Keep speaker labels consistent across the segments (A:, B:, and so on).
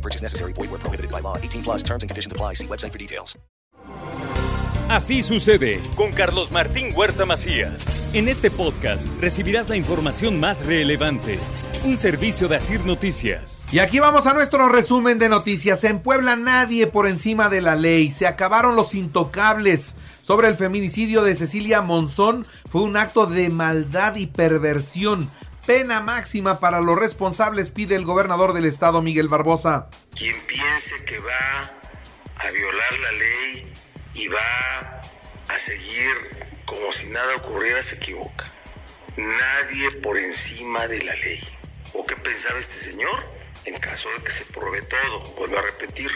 A: No purchase necessary. Void where prohibited by law. 18 plus terms and conditions apply. See website for details.
B: Así sucede con Carlos Martín Huerta Macías. En este podcast recibirás la información más relevante. Un servicio de Asir Noticias.
C: Y aquí vamos a nuestro resumen de noticias. En Puebla nadie por encima de la ley. Se acabaron los intocables. Sobre el feminicidio de Cecilia Monzón fue un acto de maldad y perversión. Pena máxima para los responsables pide el gobernador del estado Miguel Barbosa.
D: Quien piense que va a violar la ley y va a seguir como si nada ocurriera se equivoca. Nadie por encima de la ley. ¿O qué pensaba este señor? En caso de que se pruebe todo, vuelvo a repetir,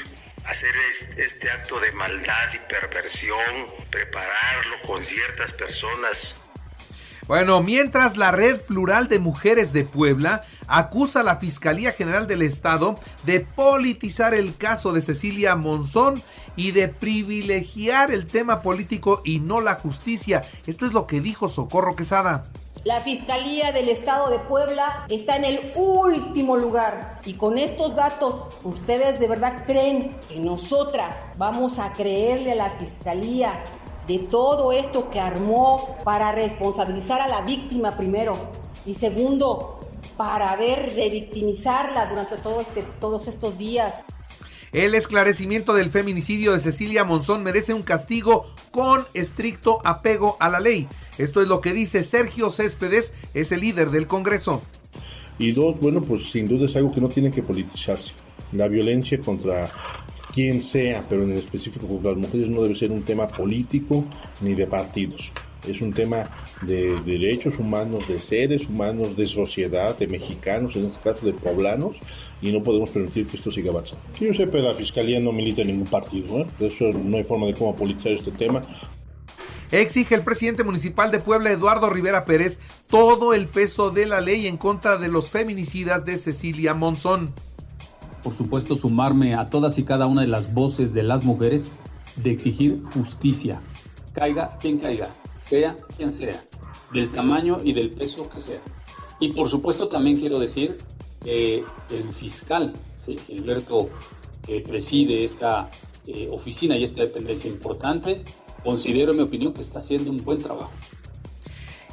D: hacer este acto de maldad y perversión, prepararlo con ciertas personas
C: bueno, mientras la Red Plural de Mujeres de Puebla acusa a la Fiscalía General del Estado de politizar el caso de Cecilia Monzón y de privilegiar el tema político y no la justicia. Esto es lo que dijo Socorro Quesada.
E: La Fiscalía del Estado de Puebla está en el último lugar. Y con estos datos, ¿ustedes de verdad creen que nosotras vamos a creerle a la Fiscalía de todo esto que armó para responsabilizar a la víctima primero y segundo, para ver revictimizarla durante todo este, todos estos días.
C: El esclarecimiento del feminicidio de Cecilia Monzón merece un castigo con estricto apego a la ley. Esto es lo que dice Sergio Céspedes, es el líder del Congreso.
F: Y dos, bueno, pues sin duda es algo que no tiene que politizarse. La violencia contra quien sea, pero en el específico con las mujeres no debe ser un tema político ni de partidos. Es un tema de, derechos humanos, de seres humanos, de sociedad, de mexicanos, en este caso de poblanos, y no podemos permitir que esto siga avanzando. Que yo sepa, la Fiscalía no milita en ningún partido, ¿eh? eso no hay forma de cómo politizar este tema.
C: Exige el presidente municipal de Puebla, Eduardo Rivera Pérez, todo el peso de la ley en contra de los feminicidas de Cecilia Monzón
G: por supuesto, sumarme a todas y cada una de las voces de las mujeres de exigir justicia, caiga quien caiga, sea quien sea, del tamaño y del peso que sea. Y por supuesto también quiero decir que el fiscal, Gilberto, que preside esta eh, oficina y esta dependencia importante, considero en mi opinión que está haciendo un buen trabajo.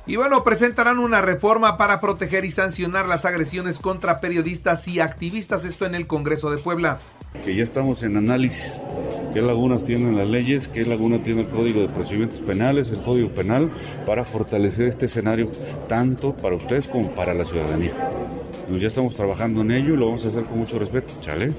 C: Y bueno, presentarán una reforma para proteger y sancionar las agresiones contra periodistas y activistas, esto en el Congreso de Puebla.
H: Que ya estamos en análisis, qué lagunas tienen las leyes, qué laguna tiene el Código de Procedimientos Penales, el Código Penal, para fortalecer este escenario tanto para ustedes como para la ciudadanía. ya estamos trabajando en ello y lo vamos a hacer con mucho respeto, ¿chale?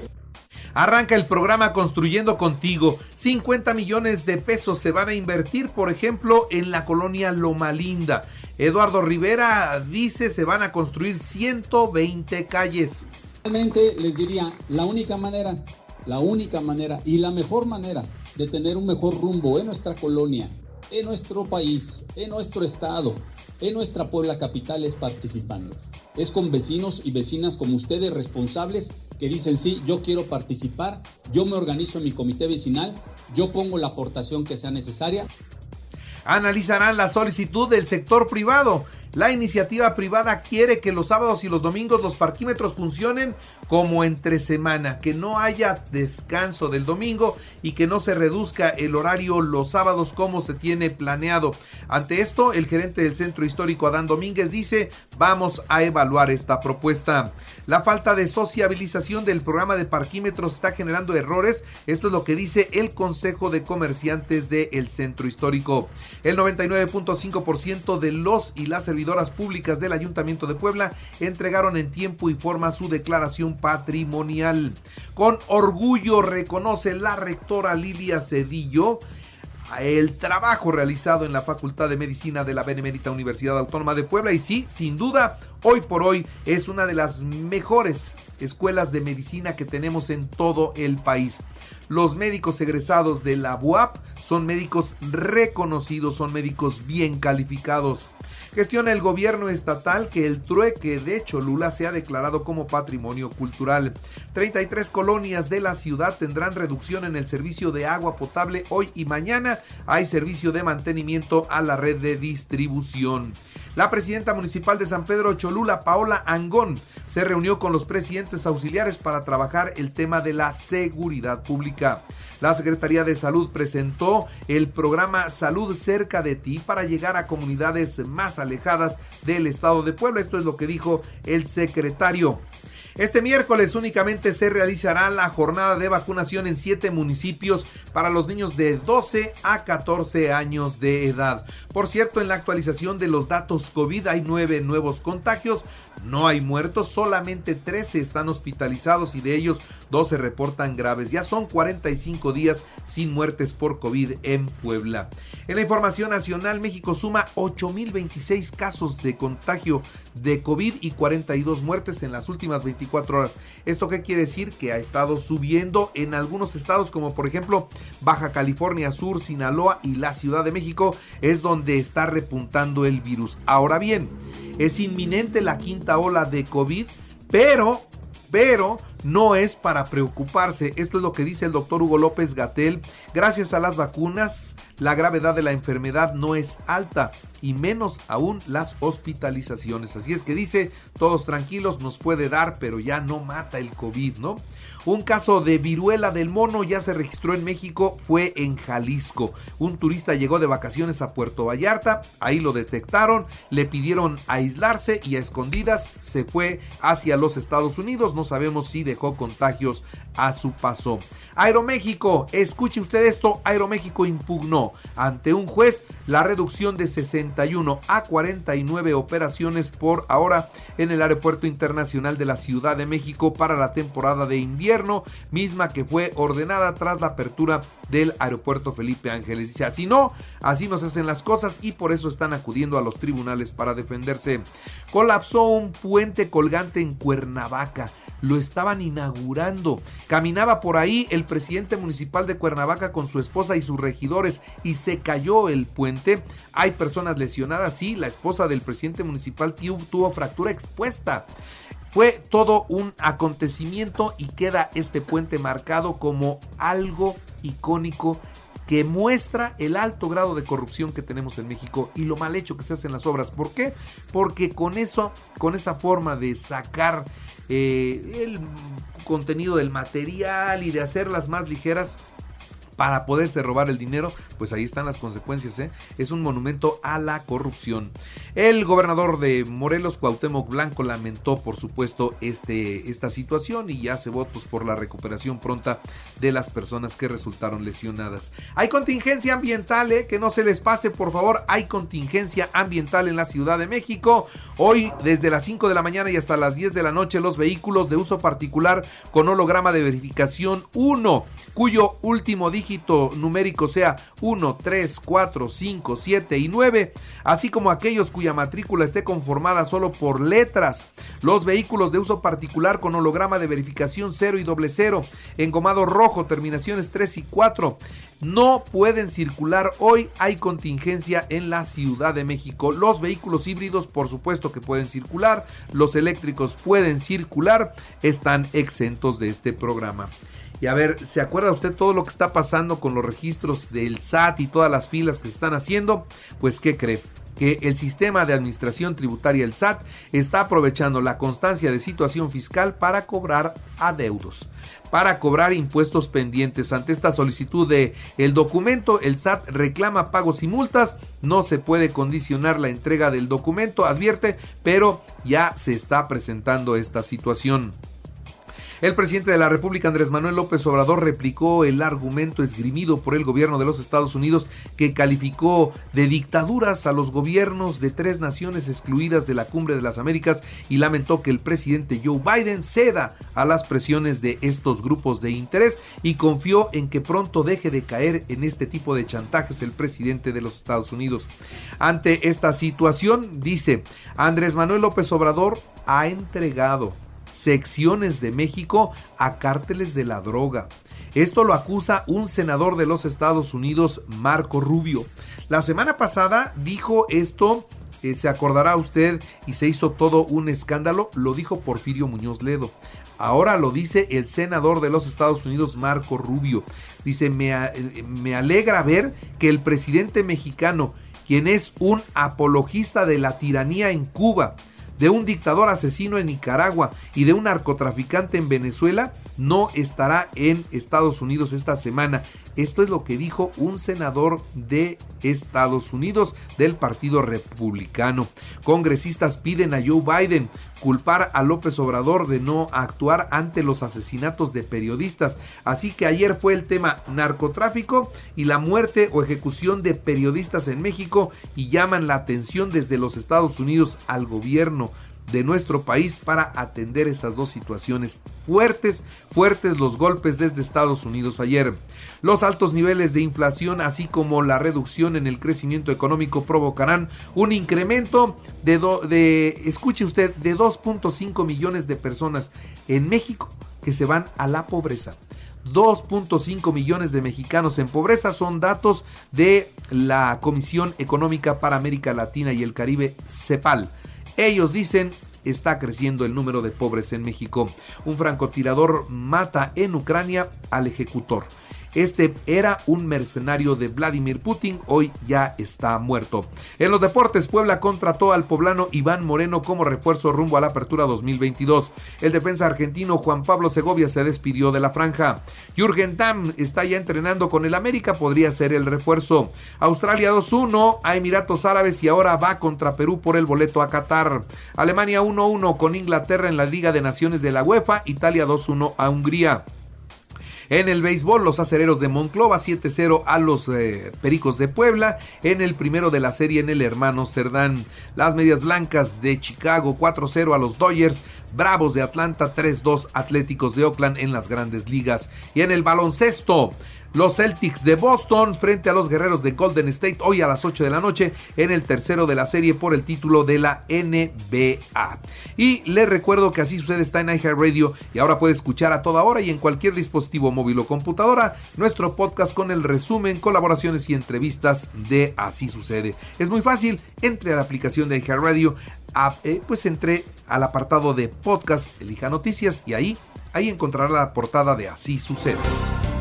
C: Arranca el programa Construyendo Contigo. 50 millones de pesos se van a invertir, por ejemplo, en la colonia Loma Linda. Eduardo Rivera dice se van a construir 120 calles.
I: Realmente les diría, la única manera, la única manera y la mejor manera de tener un mejor rumbo en nuestra colonia, en nuestro país, en nuestro estado, en nuestra Puebla capital es participando. Es con vecinos y vecinas como ustedes responsables que dicen, sí, yo quiero participar, yo me organizo en mi comité vecinal, yo pongo la aportación que sea necesaria.
C: Analizarán la solicitud del sector privado la iniciativa privada quiere que los sábados y los domingos los parquímetros funcionen como entre semana, que no haya descanso del domingo y que no se reduzca el horario los sábados como se tiene planeado. Ante esto, el gerente del centro histórico Adán Domínguez dice, vamos a evaluar esta propuesta. La falta de sociabilización del programa de parquímetros está generando errores, esto es lo que dice el Consejo de Comerciantes del centro histórico. El 99.5% de los y las públicas del Ayuntamiento de Puebla entregaron en tiempo y forma su declaración patrimonial. Con orgullo reconoce la rectora Lidia Cedillo el trabajo realizado en la Facultad de Medicina de la Benemérita Universidad Autónoma de Puebla y sí, sin duda, hoy por hoy es una de las mejores escuelas de medicina que tenemos en todo el país. Los médicos egresados de la UAP son médicos reconocidos, son médicos bien calificados. Gestiona el gobierno estatal que el trueque de Cholula se ha declarado como patrimonio cultural. 33 colonias de la ciudad tendrán reducción en el servicio de agua potable hoy y mañana. Hay servicio de mantenimiento a la red de distribución. La presidenta municipal de San Pedro Cholula, Paola Angón, se reunió con los presidentes auxiliares para trabajar el tema de la seguridad pública. La Secretaría de Salud presentó el programa Salud cerca de ti para llegar a comunidades más alejadas del estado de Puebla. Esto es lo que dijo el secretario. Este miércoles únicamente se realizará la jornada de vacunación en siete municipios para los niños de 12 a 14 años de edad. Por cierto, en la actualización de los datos COVID hay nueve nuevos contagios, no hay muertos, solamente 13 están hospitalizados y de ellos 12 reportan graves. Ya son 45 días sin muertes por COVID en Puebla. En la información nacional, México suma 8.026 casos de contagio de COVID y 42 muertes en las últimas 24 horas. ¿Esto qué quiere decir? Que ha estado subiendo en algunos estados como por ejemplo Baja California Sur, Sinaloa y la Ciudad de México es donde está repuntando el virus. Ahora bien, es inminente la quinta ola de COVID, pero, pero no es para preocuparse. Esto es lo que dice el doctor Hugo López Gatel. Gracias a las vacunas, la gravedad de la enfermedad no es alta y menos aún las hospitalizaciones. Así es que dice, todos tranquilos, nos puede dar, pero ya no mata el COVID, ¿no? Un caso de viruela del mono ya se registró en México, fue en Jalisco. Un turista llegó de vacaciones a Puerto Vallarta, ahí lo detectaron, le pidieron aislarse y a escondidas se fue hacia los Estados Unidos. No sabemos si dejó contagios a su paso. Aeroméxico, escuche usted esto, Aeroméxico impugnó ante un juez la reducción de 61 a 49 operaciones por ahora en el Aeropuerto Internacional de la Ciudad de México para la temporada de invierno, misma que fue ordenada tras la apertura del Aeropuerto Felipe Ángeles. Dice, así no, así nos hacen las cosas y por eso están acudiendo a los tribunales para defenderse. Colapsó un puente colgante en Cuernavaca lo estaban inaugurando. Caminaba por ahí el presidente municipal de Cuernavaca con su esposa y sus regidores y se cayó el puente. Hay personas lesionadas, sí, la esposa del presidente municipal tuvo fractura expuesta. Fue todo un acontecimiento y queda este puente marcado como algo icónico que muestra el alto grado de corrupción que tenemos en México y lo mal hecho que se hacen las obras. ¿Por qué? Porque con eso, con esa forma de sacar eh, el contenido del material y de hacerlas más ligeras, para poderse robar el dinero, pues ahí están las consecuencias. ¿eh? Es un monumento a la corrupción. El gobernador de Morelos, Cuauhtémoc Blanco, lamentó, por supuesto, este, esta situación y hace votos por la recuperación pronta de las personas que resultaron lesionadas. Hay contingencia ambiental, ¿eh? que no se les pase, por favor. Hay contingencia ambiental en la Ciudad de México. Hoy, desde las 5 de la mañana y hasta las 10 de la noche, los vehículos de uso particular con holograma de verificación 1, cuyo último dígito numérico sea 1, 3, 4, 5, 7 y 9, así como aquellos cuya matrícula esté conformada solo por letras. Los vehículos de uso particular con holograma de verificación 0 y doble 0, engomado rojo, terminaciones 3 y 4, no pueden circular hoy. Hay contingencia en la Ciudad de México. Los vehículos híbridos, por supuesto que pueden circular. Los eléctricos pueden circular. Están exentos de este programa. Y a ver, ¿se acuerda usted todo lo que está pasando con los registros del SAT y todas las filas que se están haciendo? Pues, ¿qué cree? Que el sistema de administración tributaria, el SAT, está aprovechando la constancia de situación fiscal para cobrar adeudos, para cobrar impuestos pendientes. Ante esta solicitud de el documento, el SAT reclama pagos y multas. No se puede condicionar la entrega del documento, advierte, pero ya se está presentando esta situación. El presidente de la República, Andrés Manuel López Obrador, replicó el argumento esgrimido por el gobierno de los Estados Unidos que calificó de dictaduras a los gobiernos de tres naciones excluidas de la Cumbre de las Américas y lamentó que el presidente Joe Biden ceda a las presiones de estos grupos de interés y confió en que pronto deje de caer en este tipo de chantajes el presidente de los Estados Unidos. Ante esta situación, dice, Andrés Manuel López Obrador ha entregado secciones de México a cárteles de la droga. Esto lo acusa un senador de los Estados Unidos, Marco Rubio. La semana pasada dijo esto, eh, se acordará usted, y se hizo todo un escándalo, lo dijo Porfirio Muñoz Ledo. Ahora lo dice el senador de los Estados Unidos, Marco Rubio. Dice, me, me alegra ver que el presidente mexicano, quien es un apologista de la tiranía en Cuba, de un dictador asesino en Nicaragua y de un narcotraficante en Venezuela no estará en Estados Unidos esta semana. Esto es lo que dijo un senador de Estados Unidos del Partido Republicano. Congresistas piden a Joe Biden culpar a López Obrador de no actuar ante los asesinatos de periodistas. Así que ayer fue el tema narcotráfico y la muerte o ejecución de periodistas en México y llaman la atención desde los Estados Unidos al gobierno de nuestro país para atender esas dos situaciones fuertes, fuertes los golpes desde Estados Unidos ayer. Los altos niveles de inflación así como la reducción en el crecimiento económico provocarán un incremento de, de escuche usted, de 2.5 millones de personas en México que se van a la pobreza. 2.5 millones de mexicanos en pobreza son datos de la Comisión Económica para América Latina y el Caribe, CEPAL. Ellos dicen está creciendo el número de pobres en México. Un francotirador mata en Ucrania al ejecutor. Este era un mercenario de Vladimir Putin, hoy ya está muerto. En los deportes, Puebla contrató al poblano Iván Moreno como refuerzo rumbo a la apertura 2022. El defensa argentino Juan Pablo Segovia se despidió de la franja. Jürgen Damm está ya entrenando con el América, podría ser el refuerzo. Australia 2-1 a Emiratos Árabes y ahora va contra Perú por el boleto a Qatar. Alemania 1-1 con Inglaterra en la Liga de Naciones de la UEFA, Italia 2-1 a Hungría. En el béisbol, los acereros de Monclova 7-0 a los eh, Pericos de Puebla. En el primero de la serie en el hermano Cerdán. Las medias blancas de Chicago 4-0 a los Dodgers. Bravos de Atlanta 3-2 Atléticos de Oakland en las grandes ligas. Y en el baloncesto, los Celtics de Boston frente a los Guerreros de Golden State hoy a las 8 de la noche en el tercero de la serie por el título de la NBA. Y les recuerdo que así sucede está en iHeartRadio y ahora puede escuchar a toda hora y en cualquier dispositivo móvil o computadora nuestro podcast con el resumen, colaboraciones y entrevistas de Así sucede. Es muy fácil, entre a la aplicación de iHeartRadio, eh, pues entre al apartado de podcast, elija noticias y ahí, ahí encontrará la portada de Así sucede.